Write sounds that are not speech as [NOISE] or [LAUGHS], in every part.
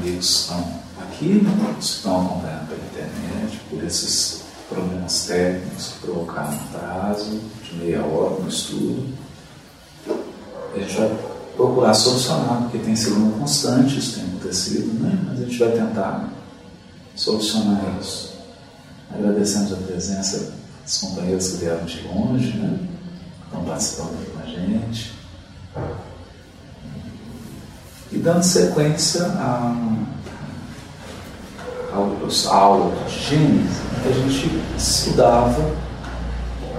amigos estão aqui, que estão acompanhando pela internet, por esses problemas técnicos que provocaram um atraso de meia hora no estudo. A gente vai procurar solucionar, porque tem sido uma constante isso tem acontecido, né? mas a gente vai tentar solucionar isso. Agradecemos a presença dos companheiros que vieram de longe, né? estão participando aqui com a gente. E dando sequência a aula de Gênesis, a gente estudava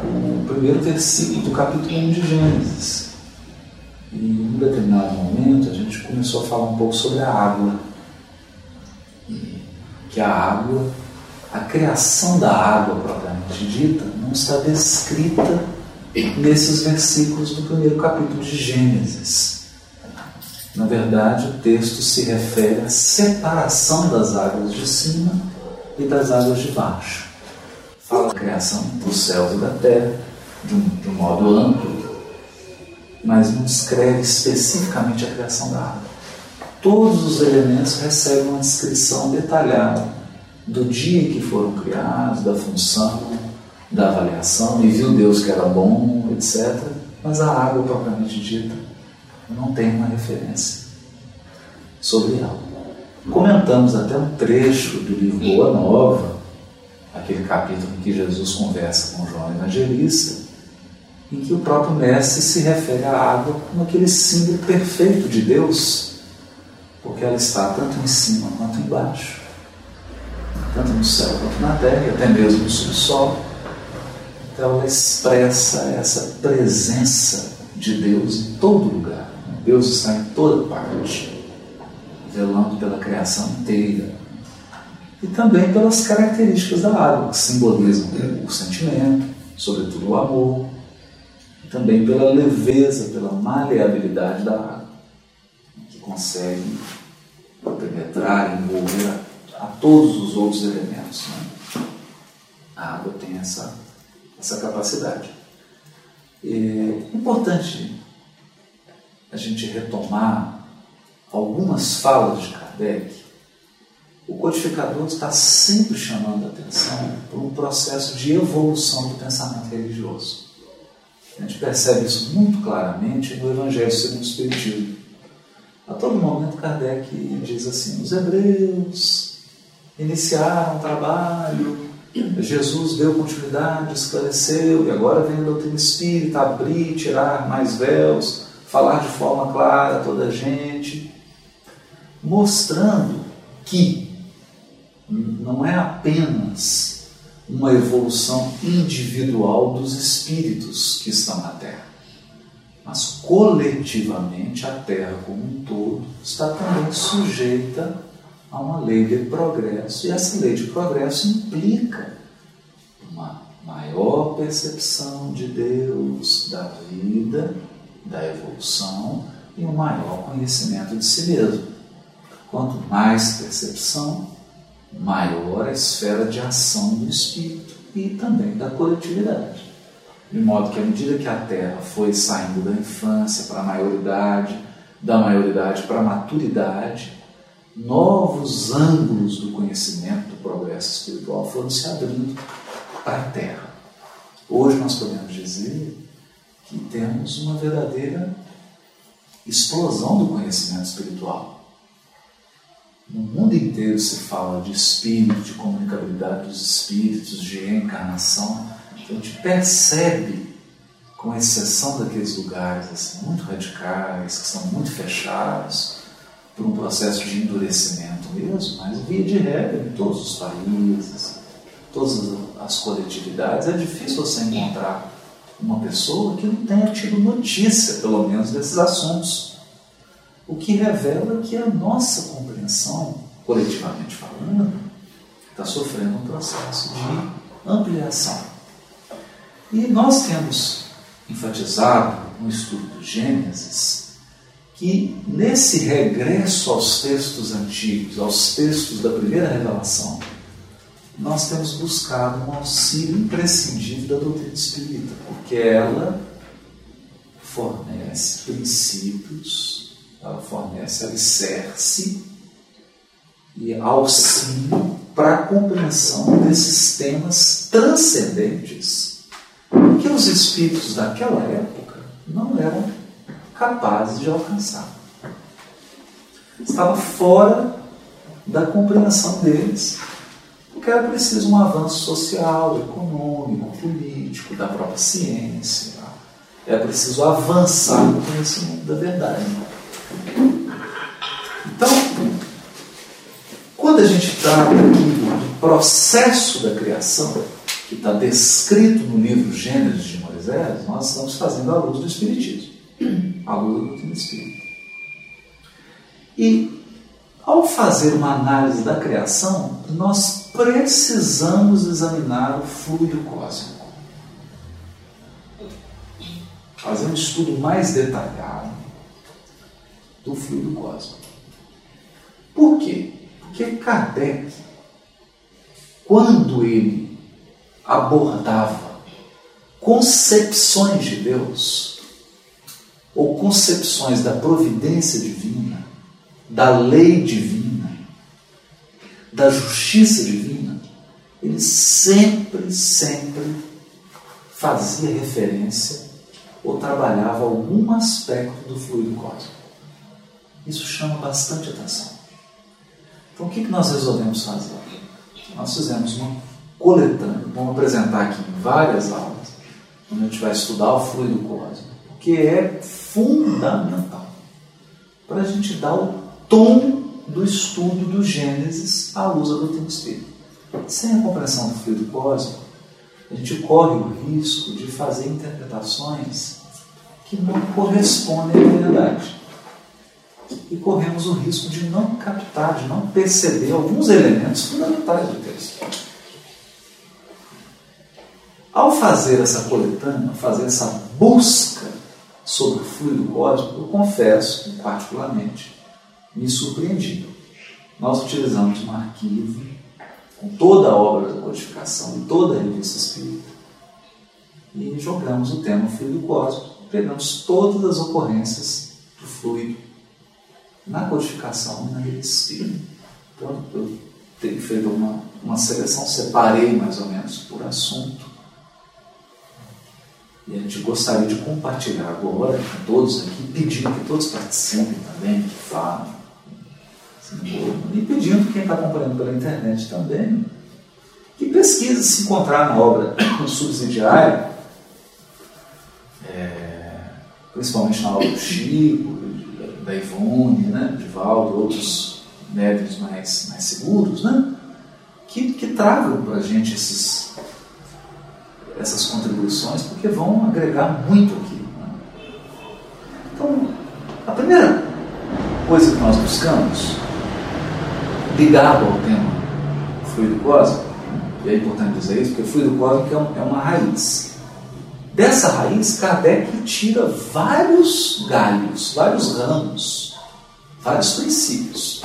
o primeiro versículo do capítulo 1 de Gênesis. E em um determinado momento a gente começou a falar um pouco sobre a água. E que a água, a criação da água propriamente dita, não está descrita nesses versículos do primeiro capítulo de Gênesis. Na verdade, o texto se refere à separação das águas de cima e das águas de baixo. Fala da criação dos céus e da terra, de um, de um modo amplo, mas não descreve especificamente a criação da água. Todos os elementos recebem uma descrição detalhada do dia em que foram criados, da função, da avaliação, e viu Deus que era bom, etc. Mas a água propriamente dita não tem uma referência sobre ela. Comentamos até um trecho do livro Boa Nova, aquele capítulo em que Jesus conversa com João Evangelista, em que o próprio Mestre se refere à água como aquele símbolo perfeito de Deus, porque ela está tanto em cima quanto embaixo, tanto no céu quanto na terra, e até mesmo no subsolo. Então ela expressa essa presença de Deus em todo lugar. Deus está em toda parte, velando pela criação inteira. E também pelas características da água, que simbolizam o sentimento, sobretudo o amor, e também pela leveza, pela maleabilidade da água, que consegue penetrar envolver a, a, todos os outros elementos. Né? A água tem essa, essa capacidade. É importante a gente retomar algumas falas de Kardec, o codificador está sempre chamando a atenção para um processo de evolução do pensamento religioso. A gente percebe isso muito claramente no Evangelho segundo o Espiritismo. A todo momento, Kardec diz assim: os hebreus iniciaram o trabalho, Jesus deu continuidade, esclareceu, e agora vem a doutrina espírita abrir, tirar mais véus falar de forma clara a toda a gente, mostrando que não é apenas uma evolução individual dos espíritos que estão na Terra, mas coletivamente a Terra como um todo está também sujeita a uma lei de progresso, e essa lei de progresso implica uma maior percepção de Deus, da vida da evolução e um maior conhecimento de si mesmo. Quanto mais percepção, maior a esfera de ação do espírito e também da coletividade. De modo que, à medida que a Terra foi saindo da infância para a maioridade, da maioridade para a maturidade, novos ângulos do conhecimento do progresso espiritual foram se abrindo para a Terra. Hoje nós podemos dizer que temos uma verdadeira explosão do conhecimento espiritual. No mundo inteiro se fala de espírito, de comunicabilidade dos espíritos, de reencarnação. Então a gente percebe, com exceção daqueles lugares assim, muito radicais, que são muito fechados, por um processo de endurecimento mesmo, mas via de regra em todos os países, todas as coletividades, é difícil você encontrar uma pessoa que não tenha tido notícia, pelo menos, desses assuntos. O que revela que a nossa compreensão, coletivamente falando, está sofrendo um processo de ampliação. E nós temos enfatizado no estudo do Gênesis que nesse regresso aos textos antigos, aos textos da primeira revelação, nós temos buscado um auxílio imprescindível da doutrina espírita, porque ela fornece princípios, ela fornece alicerce e auxílio para a compreensão desses temas transcendentes que os espíritos daquela época não eram capazes de alcançar. Estava fora da compreensão deles, porque era preciso um avanço social, econômico, político, da própria ciência. É preciso avançar no conhecimento da verdade. Então, quando a gente trata aqui do processo da criação, que está descrito no livro Gênesis de Moisés, nós estamos fazendo a luz do Espiritismo, a luz do espírita. E, ao fazer uma análise da criação, nós precisamos examinar o fluido cósmico. Fazer um estudo mais detalhado do fluido cósmico. Por quê? Porque Kardec, quando ele abordava concepções de Deus, ou concepções da providência divina, da lei divina, da justiça divina, ele sempre, sempre fazia referência ou trabalhava algum aspecto do fluido cósmico. Isso chama bastante atenção. Então, o que nós resolvemos fazer? Nós fizemos uma coletânea, vamos apresentar aqui em várias aulas, onde a gente vai estudar o fluido cósmico, que é fundamental para a gente dar o tom do estudo do Gênesis à luz da doutrina espírita. Sem a compreensão do fluido cósmico, a gente corre o risco de fazer interpretações que não correspondem à verdade e corremos o risco de não captar, de não perceber alguns elementos fundamentais do texto. Ao fazer essa coletânea, fazer essa busca sobre o fluido cósmico, eu confesso particularmente, me surpreendi. Nós utilizamos um arquivo com toda a obra da codificação e toda a revista espírita e jogamos o tema fluido cósmico, pegamos todas as ocorrências do fluido na codificação e na revista Então, eu tenho feito uma, uma seleção, separei mais ou menos por assunto. E a gente gostaria de compartilhar agora com todos aqui, pedindo que todos participem também, que falem. E pedindo quem está acompanhando pela internet também, que pesquise se encontrar na obra subsidiária, é, principalmente na obra do Chico, da Ivone, né, de Valdo, outros médios mais, mais seguros, né, que, que tragam para a gente esses, essas contribuições, porque vão agregar muito aqui. Né? Então, a primeira coisa que nós buscamos, ligado ao tema fluido cósmico, e é importante dizer isso, porque fluido cósmico é, é uma raiz. Dessa raiz, Kardec tira vários galhos, vários ramos, vários princípios.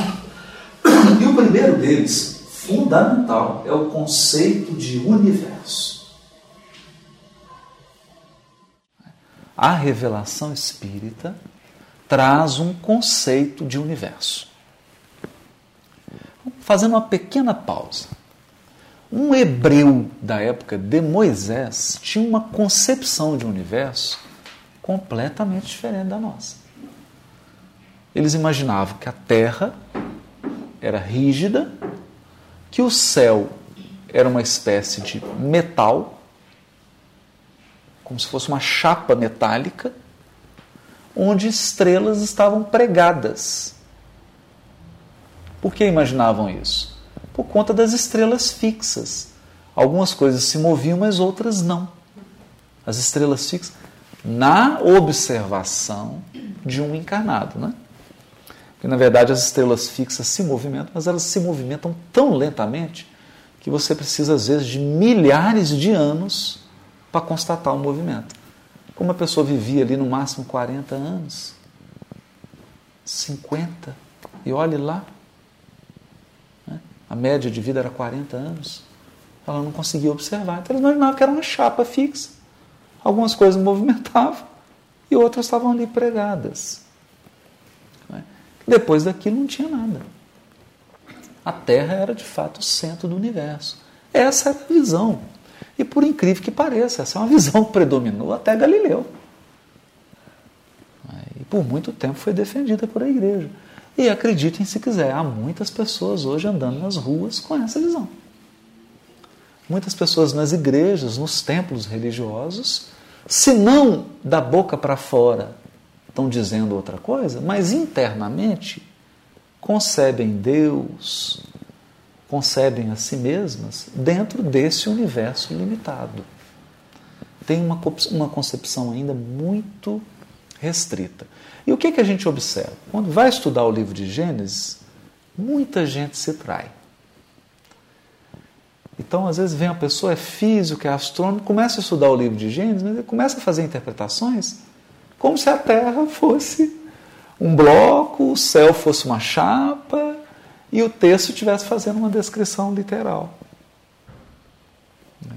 E o primeiro deles, fundamental, é o conceito de universo. A revelação espírita traz um conceito de universo. Fazendo uma pequena pausa. Um hebreu da época de Moisés tinha uma concepção de universo completamente diferente da nossa. Eles imaginavam que a terra era rígida, que o céu era uma espécie de metal, como se fosse uma chapa metálica, onde estrelas estavam pregadas. Por que imaginavam isso? por conta das estrelas fixas. Algumas coisas se moviam, mas outras não. As estrelas fixas, na observação de um encarnado, né? Porque, na verdade, as estrelas fixas se movimentam, mas elas se movimentam tão lentamente que você precisa, às vezes, de milhares de anos para constatar o um movimento. Como a pessoa vivia ali no máximo 40 anos, 50, e olhe lá, a média de vida era 40 anos, ela não conseguia observar. Então eles imaginavam que era uma chapa fixa. Algumas coisas movimentavam e outras estavam ali pregadas. Depois daquilo não tinha nada. A Terra era de fato o centro do universo. Essa era a visão. E por incrível que pareça, essa é uma visão que predominou até Galileu. E por muito tempo foi defendida por a igreja. E acreditem se quiser, há muitas pessoas hoje andando nas ruas com essa visão. Muitas pessoas nas igrejas, nos templos religiosos, se não da boca para fora estão dizendo outra coisa, mas internamente concebem Deus, concebem a si mesmas dentro desse universo limitado. Tem uma, uma concepção ainda muito restrita. E o que, que a gente observa? Quando vai estudar o livro de Gênesis, muita gente se trai. Então, às vezes, vem uma pessoa, é físico, é astrônomo, começa a estudar o livro de Gênesis, começa a fazer interpretações como se a Terra fosse um bloco, o céu fosse uma chapa e o texto estivesse fazendo uma descrição literal.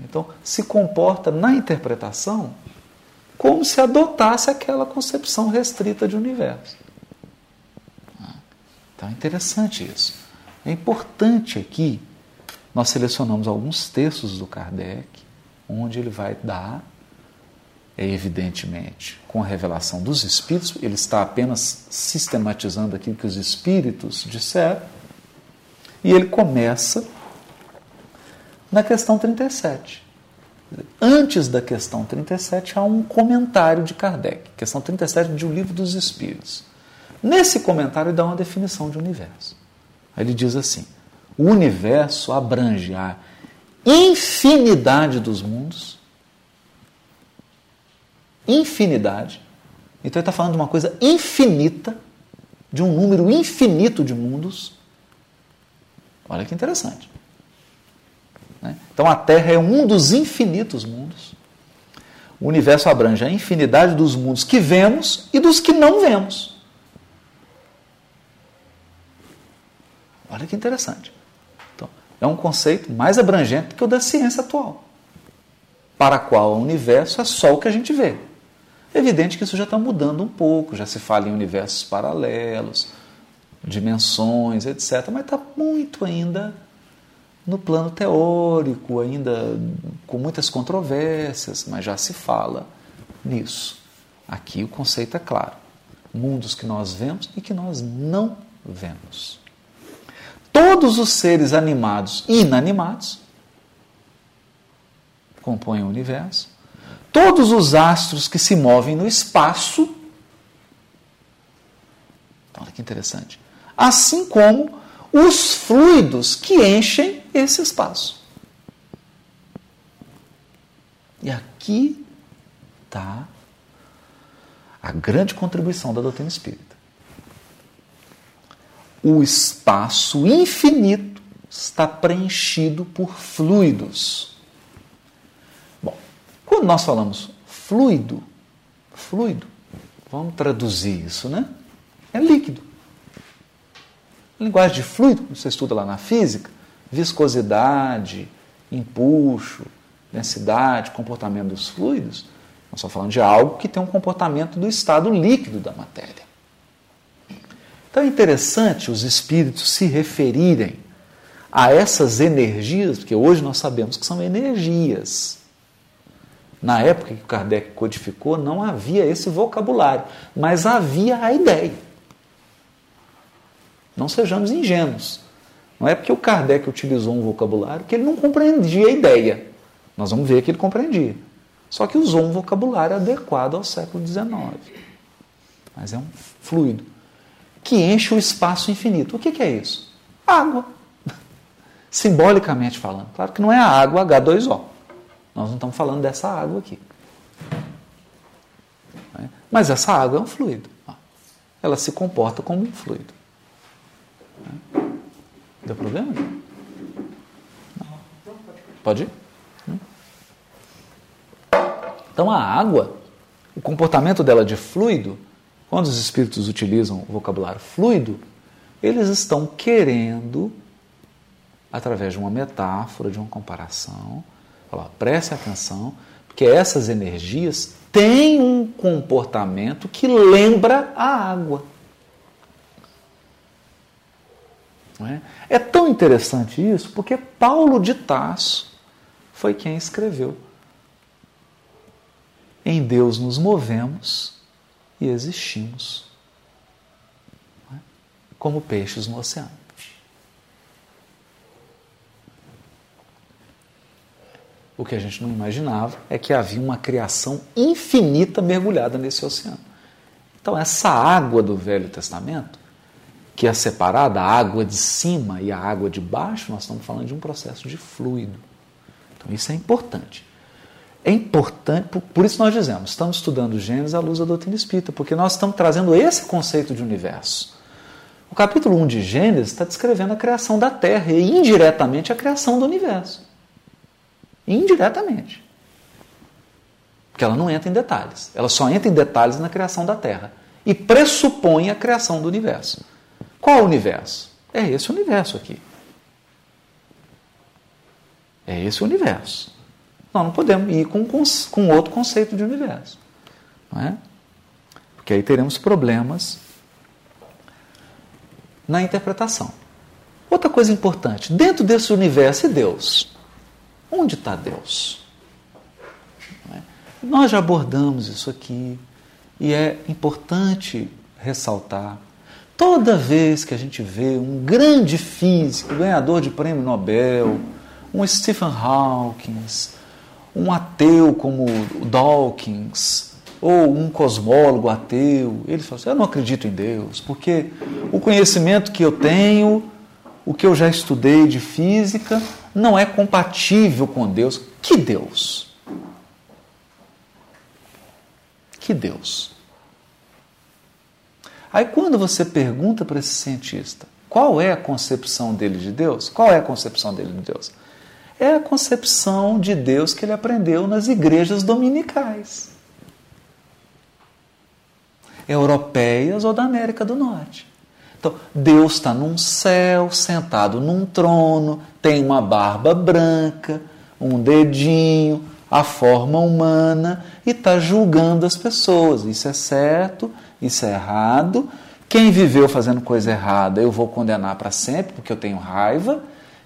Então, se comporta na interpretação como se adotasse aquela concepção restrita de universo. Então, é interessante isso. É importante aqui nós selecionamos alguns textos do Kardec, onde ele vai dar, evidentemente, com a revelação dos espíritos, ele está apenas sistematizando aquilo que os espíritos disseram, e ele começa na questão 37. Antes da questão 37 há um comentário de Kardec, questão 37 de O Livro dos Espíritos. Nesse comentário ele dá uma definição de universo. Ele diz assim: o universo abrange a infinidade dos mundos. Infinidade. Então ele está falando de uma coisa infinita, de um número infinito de mundos. Olha que interessante. Né? Então a Terra é um dos infinitos mundos. O universo abrange a infinidade dos mundos que vemos e dos que não vemos. Olha que interessante. É um conceito mais abrangente que o da ciência atual, para a qual o universo é só o que a gente vê. É evidente que isso já está mudando um pouco, já se fala em universos paralelos, dimensões, etc., mas está muito ainda no plano teórico, ainda com muitas controvérsias, mas já se fala nisso. Aqui o conceito é claro: mundos que nós vemos e que nós não vemos todos os seres animados e inanimados compõem o universo, todos os astros que se movem no espaço. Olha que interessante. Assim como os fluidos que enchem esse espaço. E aqui está a grande contribuição da doutrina espírita o espaço infinito está preenchido por fluidos. Bom, quando nós falamos fluido, fluido, vamos traduzir isso, né? É líquido. A linguagem de fluido, você estuda lá na física, viscosidade, empuxo, densidade, comportamento dos fluidos, nós estamos falando de algo que tem um comportamento do estado líquido da matéria. Então é interessante os espíritos se referirem a essas energias, porque hoje nós sabemos que são energias. Na época que Kardec codificou, não havia esse vocabulário, mas havia a ideia. Não sejamos ingênuos. Não é porque o Kardec utilizou um vocabulário que ele não compreendia a ideia. Nós vamos ver que ele compreendia. Só que usou um vocabulário adequado ao século XIX. Mas é um fluido que enche o espaço infinito. O que, que é isso? Água. [LAUGHS] Simbolicamente falando. Claro que não é a água H2O. Nós não estamos falando dessa água aqui. Mas essa água é um fluido. Ela se comporta como um fluido. Deu problema? Pode ir? Então a água, o comportamento dela de fluido, quando os espíritos utilizam o vocabulário fluido, eles estão querendo, através de uma metáfora, de uma comparação, falar, preste atenção, porque essas energias têm um comportamento que lembra a água. É? é tão interessante isso porque Paulo de Tarso foi quem escreveu. Em Deus nos movemos e existimos, é? como peixes no oceano. O que a gente não imaginava é que havia uma criação infinita mergulhada nesse oceano. Então, essa água do Velho Testamento, que é separada, a água de cima e a água de baixo, nós estamos falando de um processo de fluido. Então, isso é importante. É importante, por, por isso nós dizemos, estamos estudando Gênesis à luz da doutrina espírita, porque nós estamos trazendo esse conceito de universo. O capítulo 1 de Gênesis está descrevendo a criação da Terra e indiretamente a criação do universo. Indiretamente. Porque ela não entra em detalhes. Ela só entra em detalhes na criação da Terra. E pressupõe a criação do universo. Qual universo? É esse universo aqui. É esse universo. Nós não podemos ir com, com, outro conceito de universo. Não é? Porque aí teremos problemas na interpretação. Outra coisa importante: dentro desse universo e Deus? Onde está Deus? É? Nós já abordamos isso aqui e é importante ressaltar. Toda vez que a gente vê um grande físico, ganhador de prêmio Nobel, um Stephen Hawking, um ateu como Dawkins, ou um cosmólogo ateu, ele fala assim: Eu não acredito em Deus, porque o conhecimento que eu tenho, o que eu já estudei de física, não é compatível com Deus. Que Deus? Que Deus? Aí quando você pergunta para esse cientista qual é a concepção dele de Deus, qual é a concepção dele de Deus? É a concepção de Deus que ele aprendeu nas igrejas dominicais, europeias ou da América do Norte. Então, Deus está num céu, sentado num trono, tem uma barba branca, um dedinho, a forma humana e está julgando as pessoas. Isso é certo, isso é errado. Quem viveu fazendo coisa errada, eu vou condenar para sempre, porque eu tenho raiva.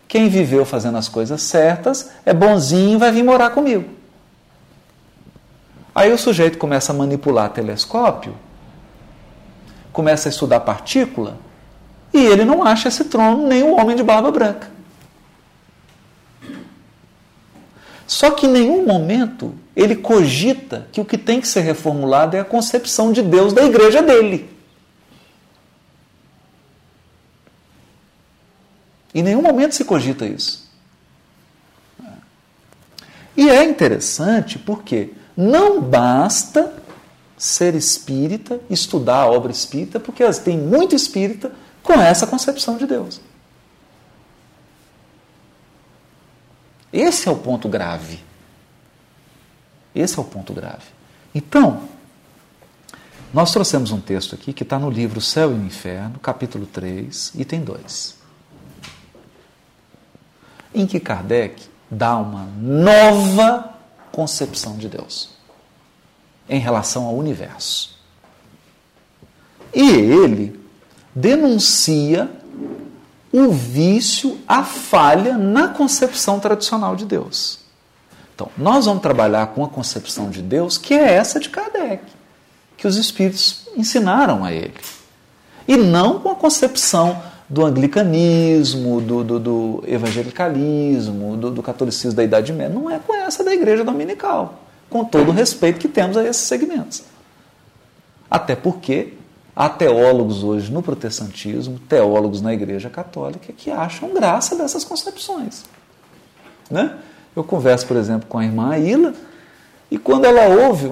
Quem viveu fazendo as coisas certas é bonzinho, vai vir morar comigo. Aí o sujeito começa a manipular telescópio começa a estudar partícula e ele não acha esse trono nem o homem de barba branca. Só que em nenhum momento ele cogita que o que tem que ser reformulado é a concepção de Deus da igreja dele. Em nenhum momento se cogita isso. E é interessante porque não basta ser espírita, estudar a obra espírita, porque tem muito espírita com essa concepção de Deus. Esse é o ponto grave. Esse é o ponto grave. Então, nós trouxemos um texto aqui que está no livro Céu e o Inferno, capítulo 3, item 2. Em que Kardec dá uma nova concepção de Deus em relação ao universo. E ele denuncia o vício, a falha na concepção tradicional de Deus. Então, nós vamos trabalhar com a concepção de Deus que é essa de Kardec, que os espíritos ensinaram a ele. E não com a concepção do anglicanismo, do, do, do evangelicalismo, do, do catolicismo da Idade Média. Não é com essa da igreja dominical com todo o respeito que temos a esses segmentos. Até porque há teólogos hoje no protestantismo, teólogos na Igreja Católica, que acham graça dessas concepções. Né? Eu converso, por exemplo, com a irmã Aila, e quando ela ouve,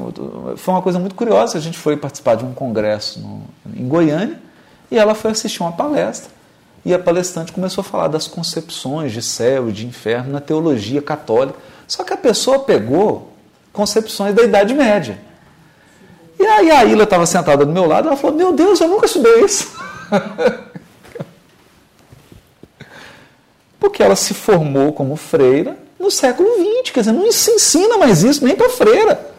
foi uma coisa muito curiosa, a gente foi participar de um congresso no, em Goiânia, e ela foi assistir uma palestra, e a palestrante começou a falar das concepções de céu e de inferno na teologia católica. Só que a pessoa pegou concepções da Idade Média. E aí a Ilha estava sentada do meu lado, ela falou: Meu Deus, eu nunca estudei isso. [LAUGHS] Porque ela se formou como freira no século XX, quer dizer, não se ensina mais isso nem para freira.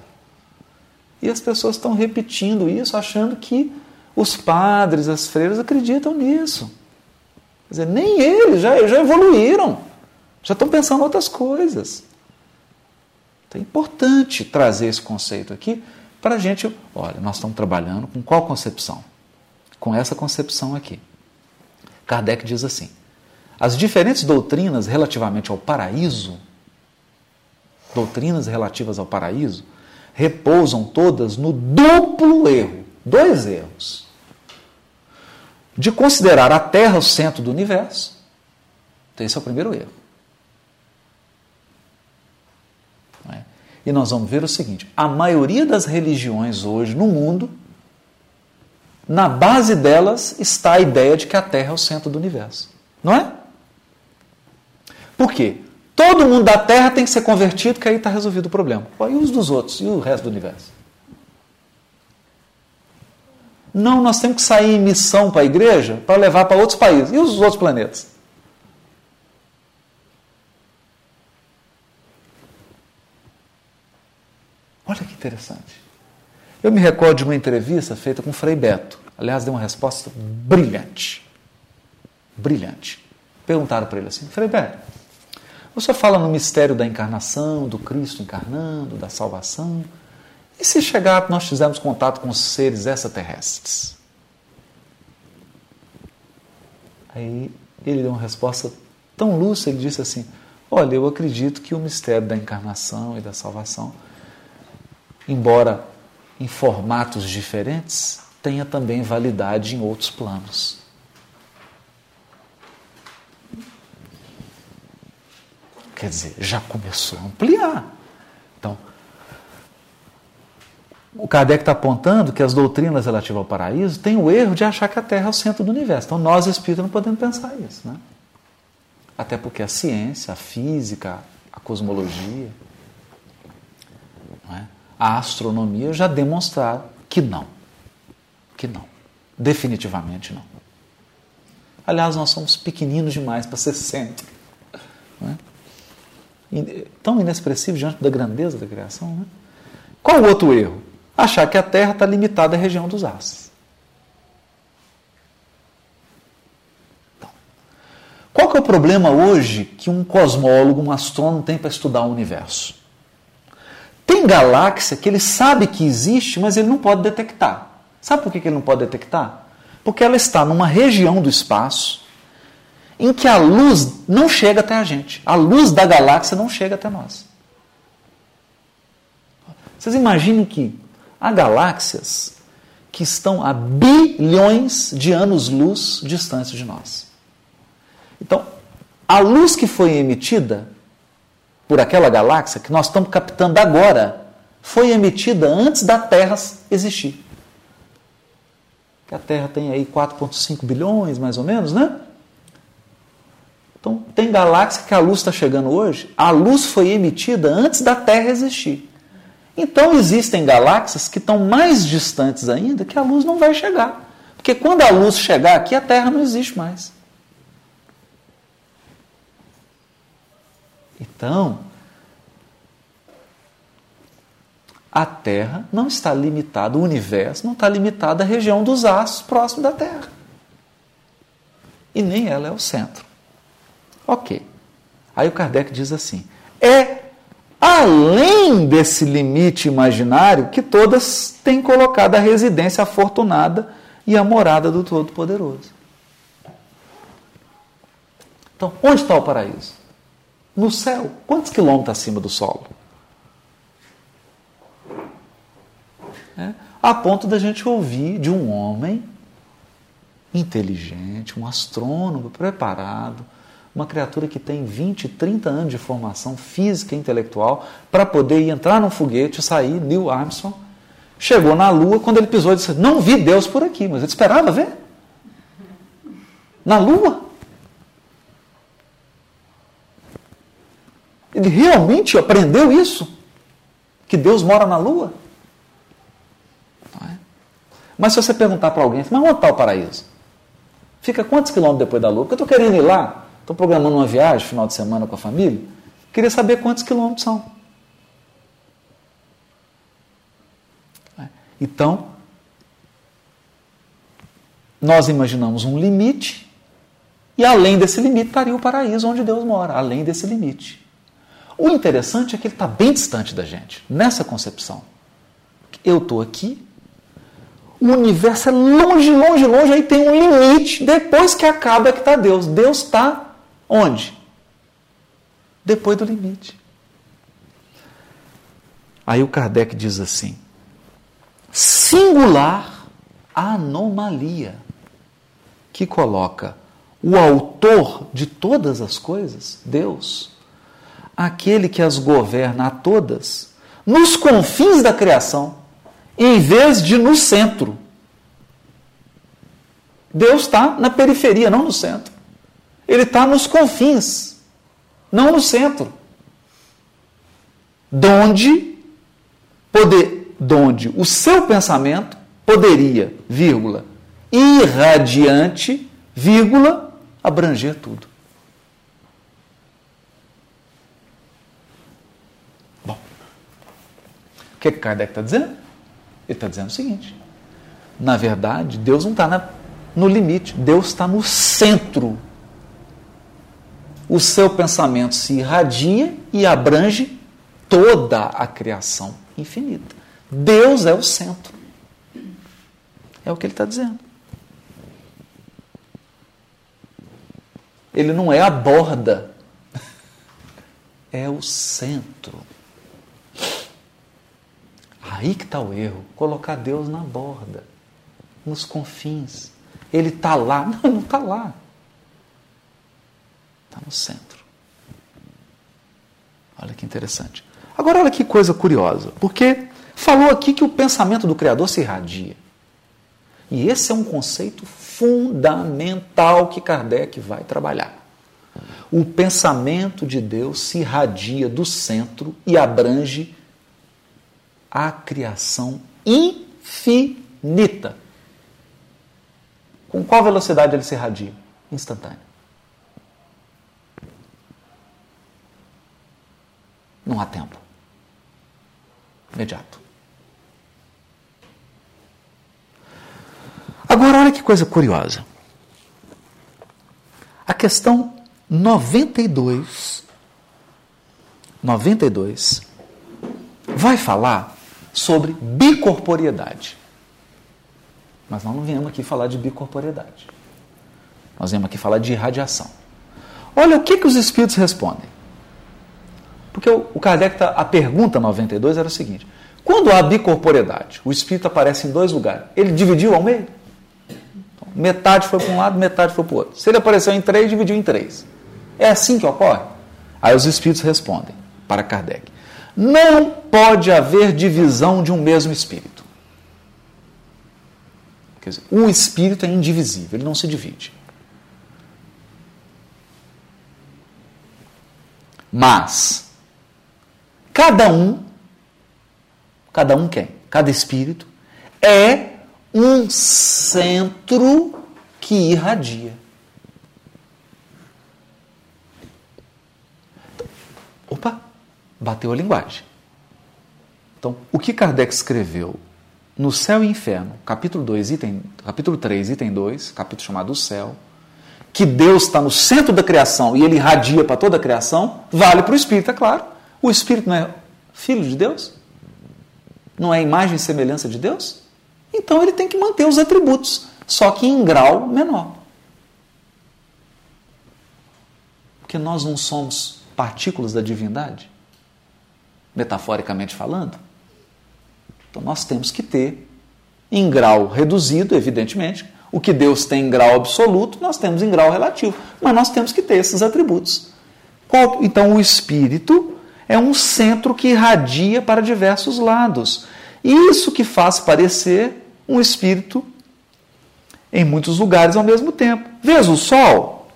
E as pessoas estão repetindo isso, achando que os padres, as freiras acreditam nisso. Quer dizer, nem eles já, já evoluíram, já estão pensando outras coisas. Então é importante trazer esse conceito aqui para a gente. Olha, nós estamos trabalhando com qual concepção? Com essa concepção aqui. Kardec diz assim: as diferentes doutrinas relativamente ao paraíso, doutrinas relativas ao paraíso, repousam todas no duplo erro, dois erros. De considerar a Terra o centro do universo. Então, esse é o primeiro erro. É? E nós vamos ver o seguinte: a maioria das religiões hoje no mundo, na base delas está a ideia de que a Terra é o centro do universo. Não é? Por quê? Todo mundo da Terra tem que ser convertido, que aí está resolvido o problema. E os dos outros? E o resto do universo? Não, nós temos que sair em missão para a igreja para levar para outros países. E os outros planetas? Olha que interessante. Eu me recordo de uma entrevista feita com Frei Beto. Aliás, deu uma resposta brilhante. Brilhante. Perguntaram para ele assim: Frei Beto, você fala no mistério da encarnação, do Cristo encarnando, da salvação. E se chegar, nós fizermos contato com seres extraterrestres? Aí ele deu uma resposta tão lúcida, ele disse assim: Olha, eu acredito que o mistério da encarnação e da salvação, embora em formatos diferentes, tenha também validade em outros planos. Quer dizer, já começou a ampliar. Então, o Kardec está apontando que as doutrinas relativas ao paraíso têm o erro de achar que a Terra é o centro do universo. Então, nós espíritas não podemos pensar isso. Né? Até porque a ciência, a física, a cosmologia? A astronomia já demonstraram que não. Que não. Definitivamente não. Aliás, nós somos pequeninos demais para ser centro. Não é? tão inexpressivo diante da grandeza da criação. Né? Qual o outro erro? Achar que a Terra está limitada à região dos astros. Qual que é o problema hoje que um cosmólogo, um astrônomo tem para estudar o universo? Tem galáxia que ele sabe que existe, mas ele não pode detectar. Sabe por que ele não pode detectar? Porque ela está numa região do espaço em que a luz não chega até a gente. A luz da galáxia não chega até nós. Vocês imaginem que há galáxias que estão a bilhões de anos-luz distantes de nós. Então, a luz que foi emitida por aquela galáxia, que nós estamos captando agora, foi emitida antes da Terra existir. a Terra tem aí 4,5 bilhões, mais ou menos, né? Então, tem galáxia que a luz está chegando hoje, a luz foi emitida antes da Terra existir. Então, existem galáxias que estão mais distantes ainda que a luz não vai chegar. Porque quando a luz chegar aqui, a Terra não existe mais. Então, a Terra não está limitada, o universo não está limitado à região dos astros próximo da Terra. E nem ela é o centro. Ok. Aí o Kardec diz assim: é além desse limite imaginário que todas têm colocado a residência afortunada e a morada do Todo-Poderoso. Então, onde está o paraíso? No céu. Quantos quilômetros acima do solo? É, a ponto da gente ouvir de um homem inteligente, um astrônomo preparado, uma criatura que tem 20, 30 anos de formação física e intelectual para poder entrar num foguete e sair, Neil Armstrong, chegou na Lua, quando ele pisou, ele disse, não vi Deus por aqui, mas ele esperava ver. Na Lua. Ele realmente aprendeu isso? Que Deus mora na Lua? É? Mas se você perguntar para alguém, mas onde está o paraíso? Fica quantos quilômetros depois da Lua? Porque eu estou querendo ir lá. Estou programando uma viagem final de semana com a família. Queria saber quantos quilômetros são. Então, nós imaginamos um limite E além desse limite estaria o paraíso onde Deus mora, além desse limite. O interessante é que ele está bem distante da gente, nessa concepção. Eu estou aqui, o universo é longe, longe, longe, aí tem um limite, depois que acaba é que está Deus. Deus está onde? Depois do limite. Aí o Kardec diz assim: singular anomalia que coloca o autor de todas as coisas, Deus, aquele que as governa a todas, nos confins da criação, em vez de no centro. Deus está na periferia, não no centro. Ele está nos confins, não no centro. Donde, poder, donde o seu pensamento poderia, vírgula, irradiante, vírgula, abranger tudo. Bom, o que, Kardec está dizendo? Ele está dizendo o seguinte: na verdade, Deus não está no limite, Deus está no centro. O seu pensamento se irradia e abrange toda a criação infinita. Deus é o centro. É o que ele está dizendo. Ele não é a borda, [LAUGHS] é o centro. Aí que está o erro, colocar Deus na borda, nos confins. Ele está lá, [LAUGHS] não, não está lá. Está no centro. Olha que interessante. Agora, olha que coisa curiosa, porque falou aqui que o pensamento do Criador se irradia. E esse é um conceito fundamental que Kardec vai trabalhar. O pensamento de Deus se irradia do centro e abrange a criação infinita. Com qual velocidade ele se irradia? Instantânea. Não há tempo. Imediato. Agora, olha que coisa curiosa. A questão 92, 92, vai falar sobre bicorporiedade. Mas nós não viemos aqui falar de bicorporiedade. Nós viemos aqui falar de irradiação. Olha o que, que os espíritos respondem. Porque o, Kardec, tá, a pergunta 92 era o seguinte: quando há bicorporiedade, o espírito aparece em dois lugares, ele dividiu ao meio? Então, metade foi para um lado, metade foi para o outro. Se ele apareceu em três, dividiu em três. É assim que ocorre? Aí os espíritos respondem para Kardec: não pode haver divisão de um mesmo espírito. Quer dizer, um espírito é indivisível, ele não se divide. Mas, cada um, cada um quem? Cada espírito é um centro que irradia. Opa! Bateu a linguagem. Então, o que Kardec escreveu no Céu e Inferno, capítulo 2, item, capítulo 3, item 2, capítulo chamado O Céu, que Deus está no centro da criação e ele irradia para toda a criação, vale para o Espírito, é claro. O Espírito não é filho de Deus? Não é imagem e semelhança de Deus? Então ele tem que manter os atributos, só que em grau menor. Porque nós não somos partículas da divindade? Metaforicamente falando. Então nós temos que ter, em grau reduzido, evidentemente, o que Deus tem em grau absoluto, nós temos em grau relativo, mas nós temos que ter esses atributos. Então o espírito é um centro que irradia para diversos lados. Isso que faz parecer um espírito em muitos lugares ao mesmo tempo. Veja o sol?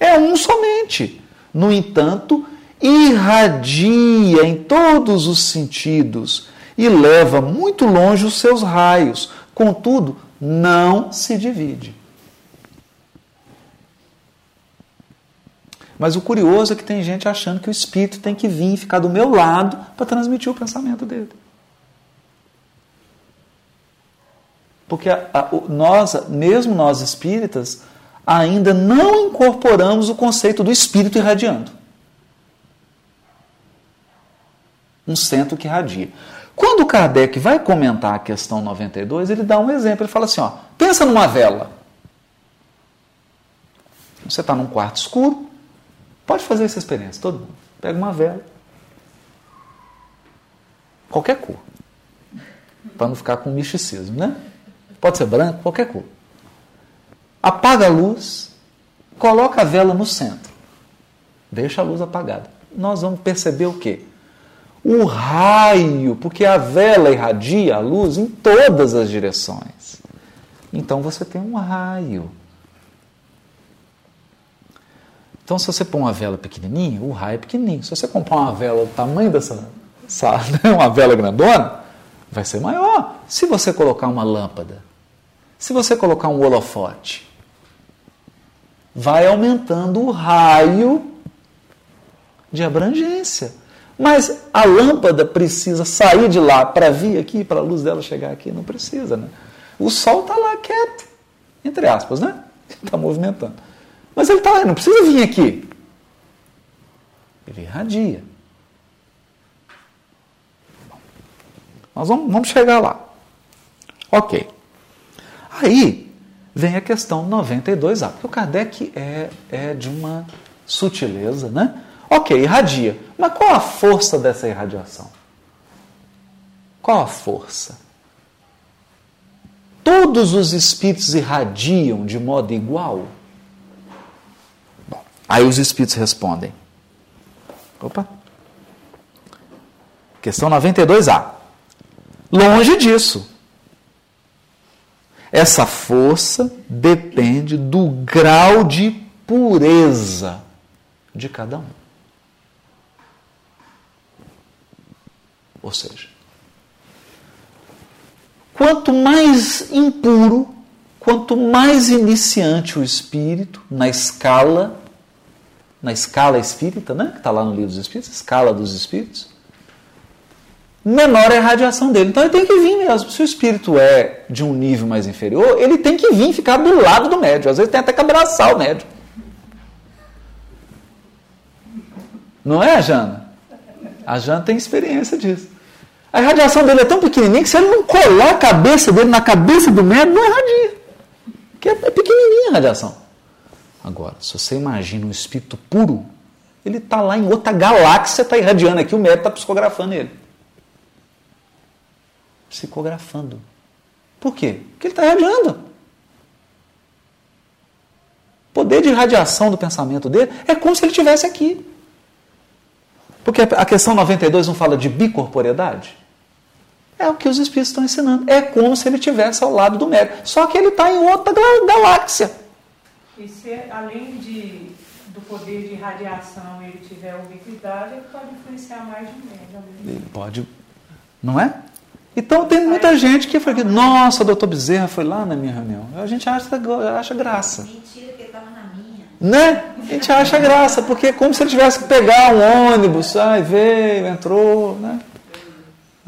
É um somente. No entanto, irradia em todos os sentidos e leva muito longe os seus raios, contudo, não se divide. Mas o curioso é que tem gente achando que o espírito tem que vir e ficar do meu lado para transmitir o pensamento dele. Porque a, a, nós, mesmo nós espíritas, ainda não incorporamos o conceito do espírito irradiando. Um centro que irradia. Quando Kardec vai comentar a questão 92, ele dá um exemplo. Ele fala assim: ó, pensa numa vela. Você está num quarto escuro, pode fazer essa experiência, todo mundo. Pega uma vela, qualquer cor, para não ficar com misticismo, né? Pode ser branco, qualquer cor. Apaga a luz, coloca a vela no centro, deixa a luz apagada. Nós vamos perceber o quê? O raio, porque a vela irradia a luz em todas as direções. Então você tem um raio. Então, se você pôr uma vela pequenininha, o raio é pequenininho. Se você comprar uma vela do tamanho dessa, essa, [LAUGHS] uma vela grandona, vai ser maior. Se você colocar uma lâmpada, se você colocar um holofote, vai aumentando o raio de abrangência. Mas a lâmpada precisa sair de lá para vir aqui, para a luz dela chegar aqui? Não precisa, né? O sol está lá quieto, entre aspas, né? Está [LAUGHS] movimentando. Mas ele está lá, não precisa vir aqui. Ele irradia. Nós vamos, vamos chegar lá. Ok. Aí vem a questão 92A, porque o Kardec é, é de uma sutileza, né? Ok, irradia. Mas qual a força dessa irradiação? Qual a força? Todos os espíritos irradiam de modo igual? Aí os espíritos respondem. Opa. Questão 92A. Longe disso. Essa força depende do grau de pureza de cada um. Ou seja, quanto mais impuro, quanto mais iniciante o espírito na escala na escala espírita, né? que está lá no livro dos espíritos, escala dos espíritos, menor é a radiação dele. Então ele tem que vir mesmo. Se o espírito é de um nível mais inferior, ele tem que vir ficar do lado do médio. Às vezes tem até que abraçar o médio. Não é, Jana? A Jana tem experiência disso. A radiação dele é tão pequenininha que se ele não colar a cabeça dele na cabeça do médio, não irradia. Porque é pequenininha a radiação. Agora, se você imagina um espírito puro, ele está lá em outra galáxia, está irradiando aqui, o médico está psicografando ele. Psicografando. Por quê? Porque ele está irradiando. O poder de irradiação do pensamento dele é como se ele estivesse aqui. Porque a questão 92 não fala de bicorporeidade? É o que os espíritos estão ensinando. É como se ele estivesse ao lado do médico. Só que ele está em outra galáxia. E se além de, do poder de radiação ele tiver ubiquidade, ele pode influenciar mais de média. Ele pode, não é? Então tem muita gente que fala que, nossa, doutor Bezerra foi lá na minha reunião. A gente acha, acha graça. Mentira que estava na minha. Né? A gente acha graça, porque é como se ele tivesse que pegar um ônibus, ai, veio, entrou, né?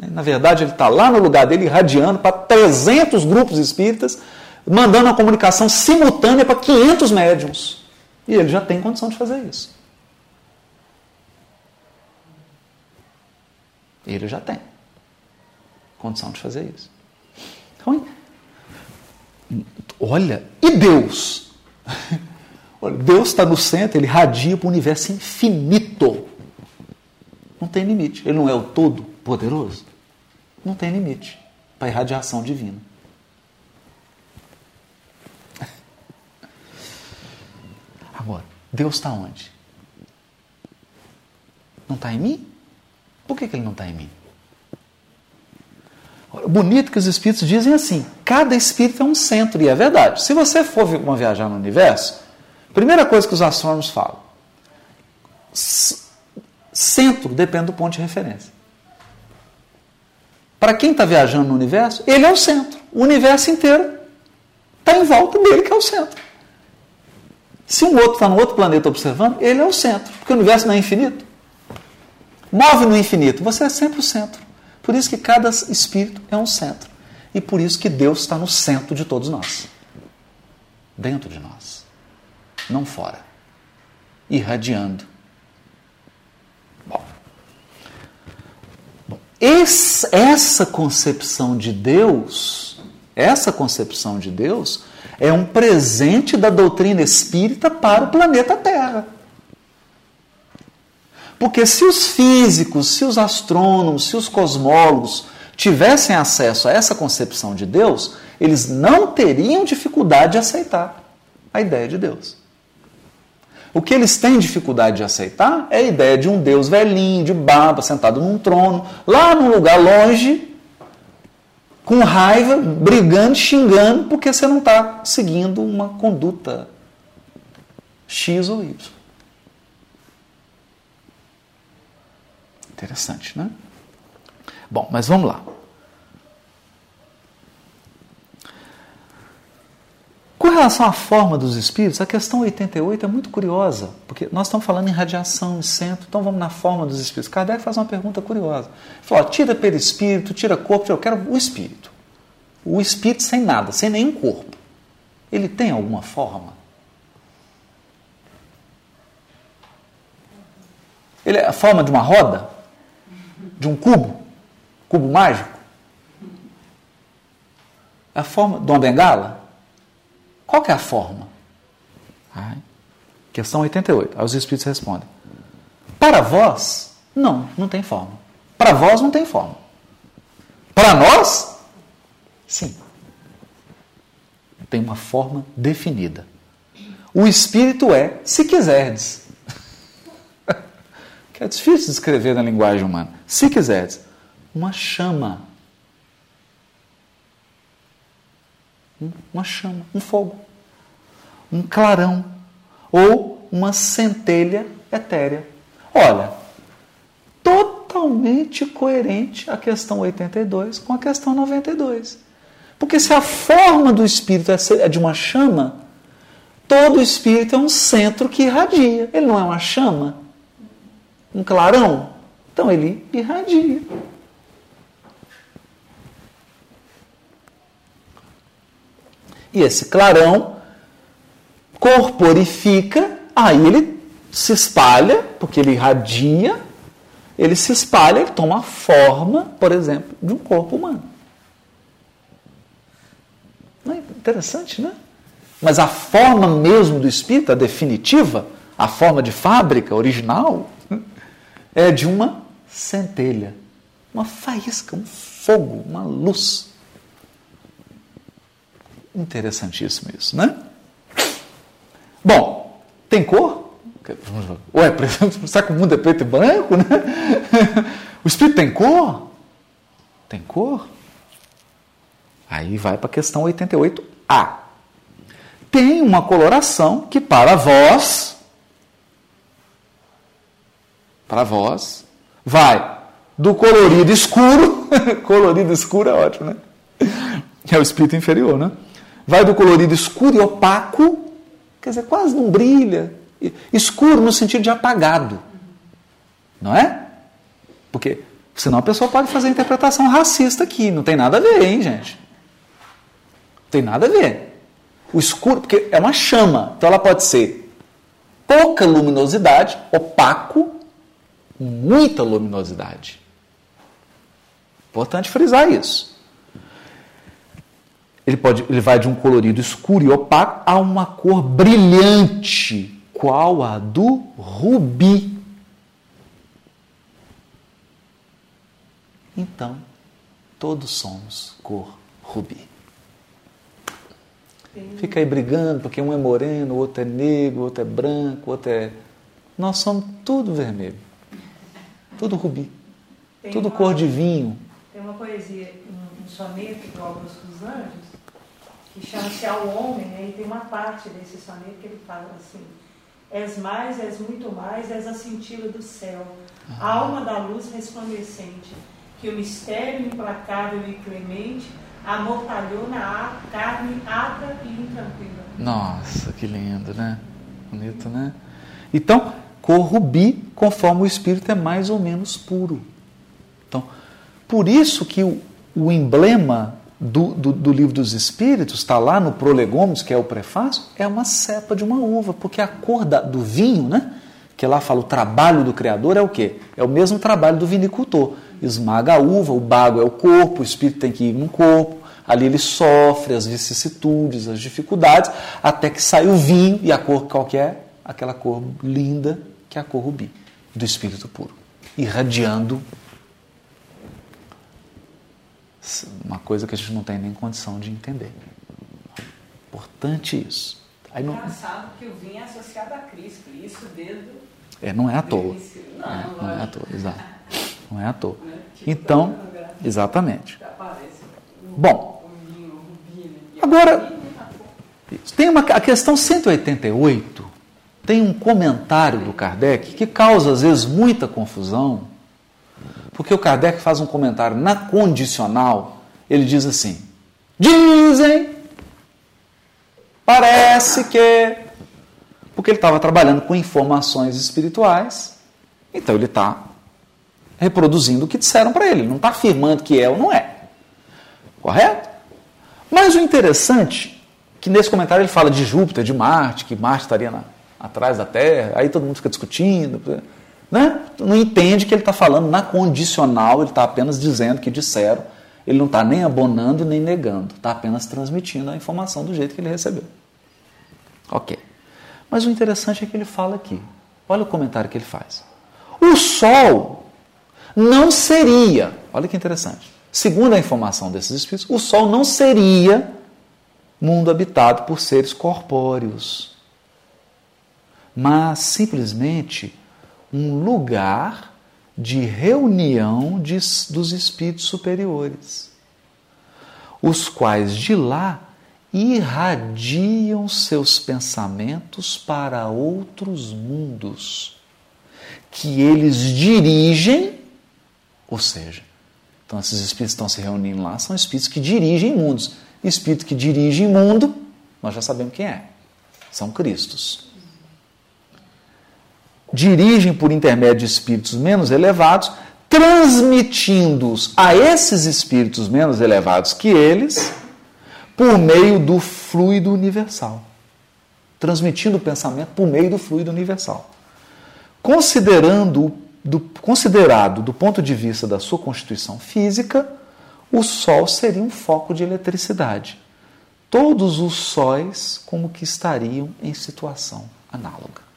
Na verdade, ele está lá no lugar dele, irradiando para 300 grupos espíritas, mandando uma comunicação simultânea para 500 médiums. E ele já tem condição de fazer isso. Ele já tem condição de fazer isso. Então, olha, e Deus? [LAUGHS] Deus está no centro, ele radia para o universo infinito. Não tem limite. Ele não é o todo poderoso? Não tem limite para a irradiação divina. Agora, Deus está onde? Não está em mim? Por que, que ele não está em mim? Bonito que os espíritos dizem assim: cada espírito é um centro, e é verdade. Se você for uma viajar no universo, primeira coisa que os astrônomos falam: centro depende do ponto de referência. Para quem está viajando no universo, ele é o centro. O universo inteiro está em volta dele, que é o centro. Se um outro está no outro planeta observando, ele é o centro, porque o universo não é infinito. Move no infinito, você é sempre o centro. Por isso que cada espírito é um centro. E por isso que Deus está no centro de todos nós. Dentro de nós. não fora, irradiando. Bom, Bom esse, essa concepção de Deus, essa concepção de Deus é um presente da doutrina espírita para o planeta Terra. Porque se os físicos, se os astrônomos, se os cosmólogos tivessem acesso a essa concepção de Deus, eles não teriam dificuldade de aceitar a ideia de Deus. O que eles têm dificuldade de aceitar é a ideia de um Deus velhinho, de barba, sentado num trono, lá num lugar longe, com raiva, brigando, xingando, porque você não está seguindo uma conduta X ou Y. Interessante, né? Bom, mas vamos lá. Com relação à forma dos espíritos, a questão 88 é muito curiosa, porque nós estamos falando em radiação, em centro, então vamos na forma dos espíritos. Kardec faz uma pergunta curiosa. Ele falou, ó, tira perispírito, tira corpo, eu quero o espírito. O espírito sem nada, sem nenhum corpo. Ele tem alguma forma? Ele é a forma de uma roda? De um cubo? Cubo mágico? É a forma de uma bengala? Qual é a forma? Questão 88. Aí os espíritos respondem: Para vós, não, não tem forma. Para vós não tem forma. Para nós, sim. Tem uma forma definida. O espírito é, se quiserdes. [LAUGHS] que é difícil de escrever na linguagem humana. Se quiserdes, uma chama uma chama, um fogo, um clarão ou uma centelha etérea. Olha, totalmente coerente a questão 82 com a questão 92. Porque se a forma do espírito é, é de uma chama, todo espírito é um centro que irradia. Ele não é uma chama, um clarão. Então ele irradia. E esse clarão corporifica, aí ele se espalha, porque ele irradia, ele se espalha, ele toma a forma, por exemplo, de um corpo humano. Não é interessante, né? Mas a forma mesmo do espírito, a definitiva, a forma de fábrica original, é de uma centelha, uma faísca, um fogo, uma luz. Interessantíssimo isso, né? Bom, tem cor? Ué, [LAUGHS] será que o mundo é preto e branco, né? O espírito tem cor? Tem cor? Aí vai para a questão 88A. Tem uma coloração que para vós, para vós, vai do colorido escuro, [LAUGHS] colorido escuro é ótimo, né? É o espírito inferior, né? Vai do colorido escuro e opaco, quer dizer, quase não brilha. Escuro no sentido de apagado. Não é? Porque senão a pessoa pode fazer interpretação racista aqui. Não tem nada a ver, hein, gente? Não tem nada a ver. O escuro, porque é uma chama, então ela pode ser pouca luminosidade, opaco, muita luminosidade. Importante frisar isso. Ele, pode, ele vai de um colorido escuro e opaco a uma cor brilhante, qual a do rubi. Então, todos somos cor rubi. Fica aí brigando, porque um é moreno, o outro é negro, o outro é branco, o outro é. Nós somos tudo vermelho. Tudo rubi. Tem tudo uma, cor de vinho. Tem uma poesia, um, um soneto do Augusto dos Anjos, que chama-se Ao Homem, né? e tem uma parte desse soneto que ele fala assim: És mais, és muito mais, és a cintila do céu, a alma da luz resplandecente, que o mistério implacável e clemente amortalhou na carne ata e intranquila. Nossa, que lindo, né? Bonito, né? Então, cor rubi, conforme o espírito é mais ou menos puro. Então, por isso que o, o emblema do, do, do livro dos Espíritos, está lá no Prolegômenos, que é o prefácio, é uma cepa de uma uva, porque a cor da, do vinho, né? que lá fala o trabalho do Criador, é o quê? É o mesmo trabalho do vinicultor. Esmaga a uva, o bago é o corpo, o espírito tem que ir no corpo, ali ele sofre as vicissitudes, as dificuldades, até que sai o vinho e a cor qualquer, aquela cor linda, que é a cor rubi, do espírito puro, irradiando uma coisa que a gente não tem nem condição de entender. Importante isso. Aí não... Engraçado que o vinho é associado a Cristo, isso desde é, não é à toa. Não, é, não é à toa, exato. Não é à toa. Então, exatamente. Bom, agora, tem uma, a questão 188 tem um comentário do Kardec que causa às vezes muita confusão, porque o Kardec faz um comentário na condicional, ele diz assim: dizem, parece que porque ele estava trabalhando com informações espirituais, então ele está reproduzindo o que disseram para ele, não está afirmando que é ou não é. Correto? Mas o interessante que nesse comentário ele fala de Júpiter, de Marte, que Marte estaria na, atrás da Terra, aí todo mundo fica discutindo, né? não entende que ele está falando na condicional, ele está apenas dizendo que disseram, ele não está nem abonando nem negando, está apenas transmitindo a informação do jeito que ele recebeu. Ok. Mas o interessante é que ele fala aqui. Olha o comentário que ele faz. O Sol não seria, olha que interessante, segundo a informação desses espíritos, o Sol não seria mundo habitado por seres corpóreos, mas simplesmente um lugar de reunião de, dos espíritos superiores, os quais de lá irradiam seus pensamentos para outros mundos, que eles dirigem, ou seja, então esses espíritos estão se reunindo lá, são espíritos que dirigem mundos. Espírito que dirige mundo, nós já sabemos quem é. São Cristos. Dirigem por intermédio de espíritos menos elevados, transmitindo-os a esses espíritos menos elevados que eles, por meio do fluido universal. Transmitindo o pensamento por meio do fluido universal. Considerando, do, considerado do ponto de vista da sua constituição física, o Sol seria um foco de eletricidade. Todos os sóis como que estariam em situação análoga.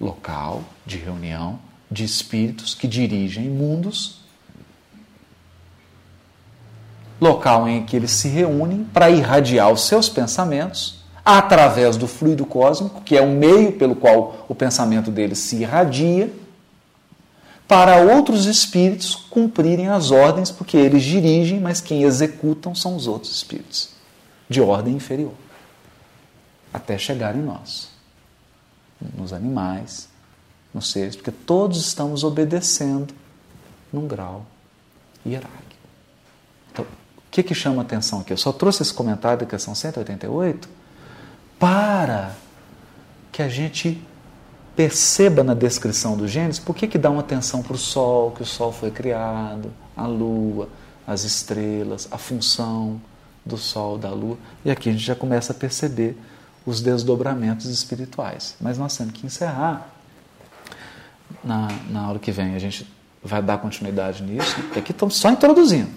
Local de reunião de espíritos que dirigem mundos. Local em que eles se reúnem para irradiar os seus pensamentos através do fluido cósmico, que é o meio pelo qual o pensamento deles se irradia, para outros espíritos cumprirem as ordens, porque eles dirigem, mas quem executam são os outros espíritos, de ordem inferior, até chegar em nós, nos animais, nos seres, porque todos estamos obedecendo num grau hierárquico. Então, o que, que chama atenção aqui? Eu só trouxe esse comentário da questão 188 para que a gente perceba na descrição dos genes por que, que dá uma atenção para o Sol, que o Sol foi criado, a Lua, as estrelas, a função do Sol, da Lua. E aqui a gente já começa a perceber os desdobramentos espirituais. Mas nós temos que encerrar. Na, na aula que vem a gente vai dar continuidade nisso. Aqui estamos só introduzindo.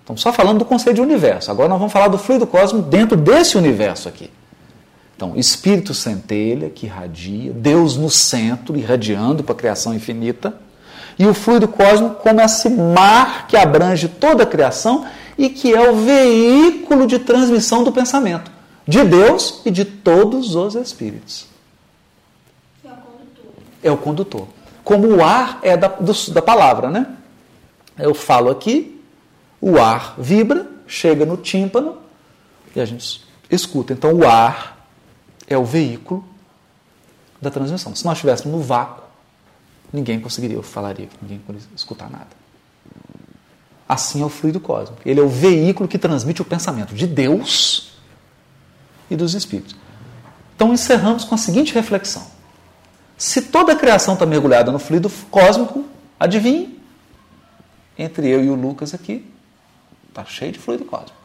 Estamos só falando do conceito de universo. Agora nós vamos falar do fluido cósmico dentro desse universo aqui. Então, espírito centelha que irradia, Deus no centro, irradiando para a criação infinita, e o fluido cósmico como esse mar que abrange toda a criação e que é o veículo de transmissão do pensamento de Deus e de todos os espíritos. É o condutor. É o condutor. Como o ar é da, do, da palavra, né? Eu falo aqui, o ar vibra, chega no tímpano e a gente escuta. Então, o ar é o veículo da transmissão. Se nós estivéssemos no vácuo, ninguém conseguiria, eu falaria, ninguém poderia escutar nada. Assim é o fluido cósmico. Ele é o veículo que transmite o pensamento de Deus e dos espíritos. Então encerramos com a seguinte reflexão: se toda a criação está mergulhada no fluido cósmico, adivinhe, entre eu e o Lucas aqui, está cheio de fluido cósmico.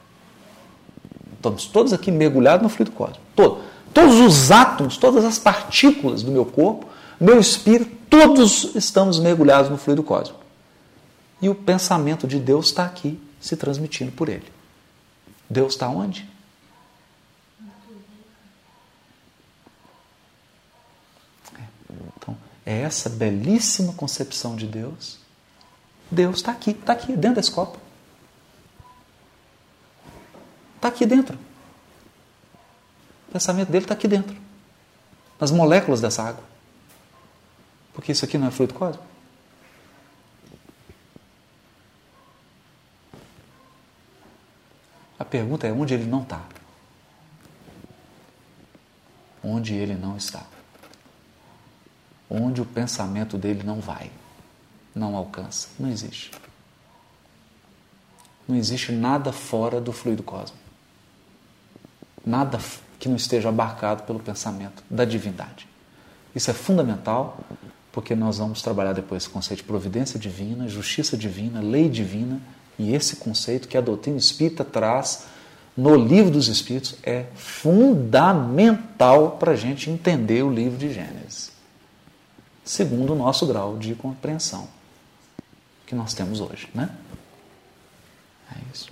Estamos todos aqui mergulhados no fluido cósmico. Todo. Todos os átomos, todas as partículas do meu corpo, meu espírito, todos estamos mergulhados no fluido cósmico. E o pensamento de Deus está aqui se transmitindo por ele. Deus está onde? Então, é essa belíssima concepção de Deus. Deus está aqui, está aqui, dentro desse copo. Está aqui dentro. O pensamento dele está aqui dentro. Nas moléculas dessa água. Porque isso aqui não é fluido cósmico. A pergunta é onde ele não está. Onde ele não está. Onde o pensamento dele não vai, não alcança. Não existe. Não existe nada fora do fluido cósmico. Nada que não esteja abarcado pelo pensamento da divindade. Isso é fundamental porque nós vamos trabalhar depois esse conceito de providência divina, justiça divina, lei divina e esse conceito que a doutrina espírita traz no livro dos Espíritos é fundamental para a gente entender o livro de Gênesis, segundo o nosso grau de compreensão que nós temos hoje. Né? É isso.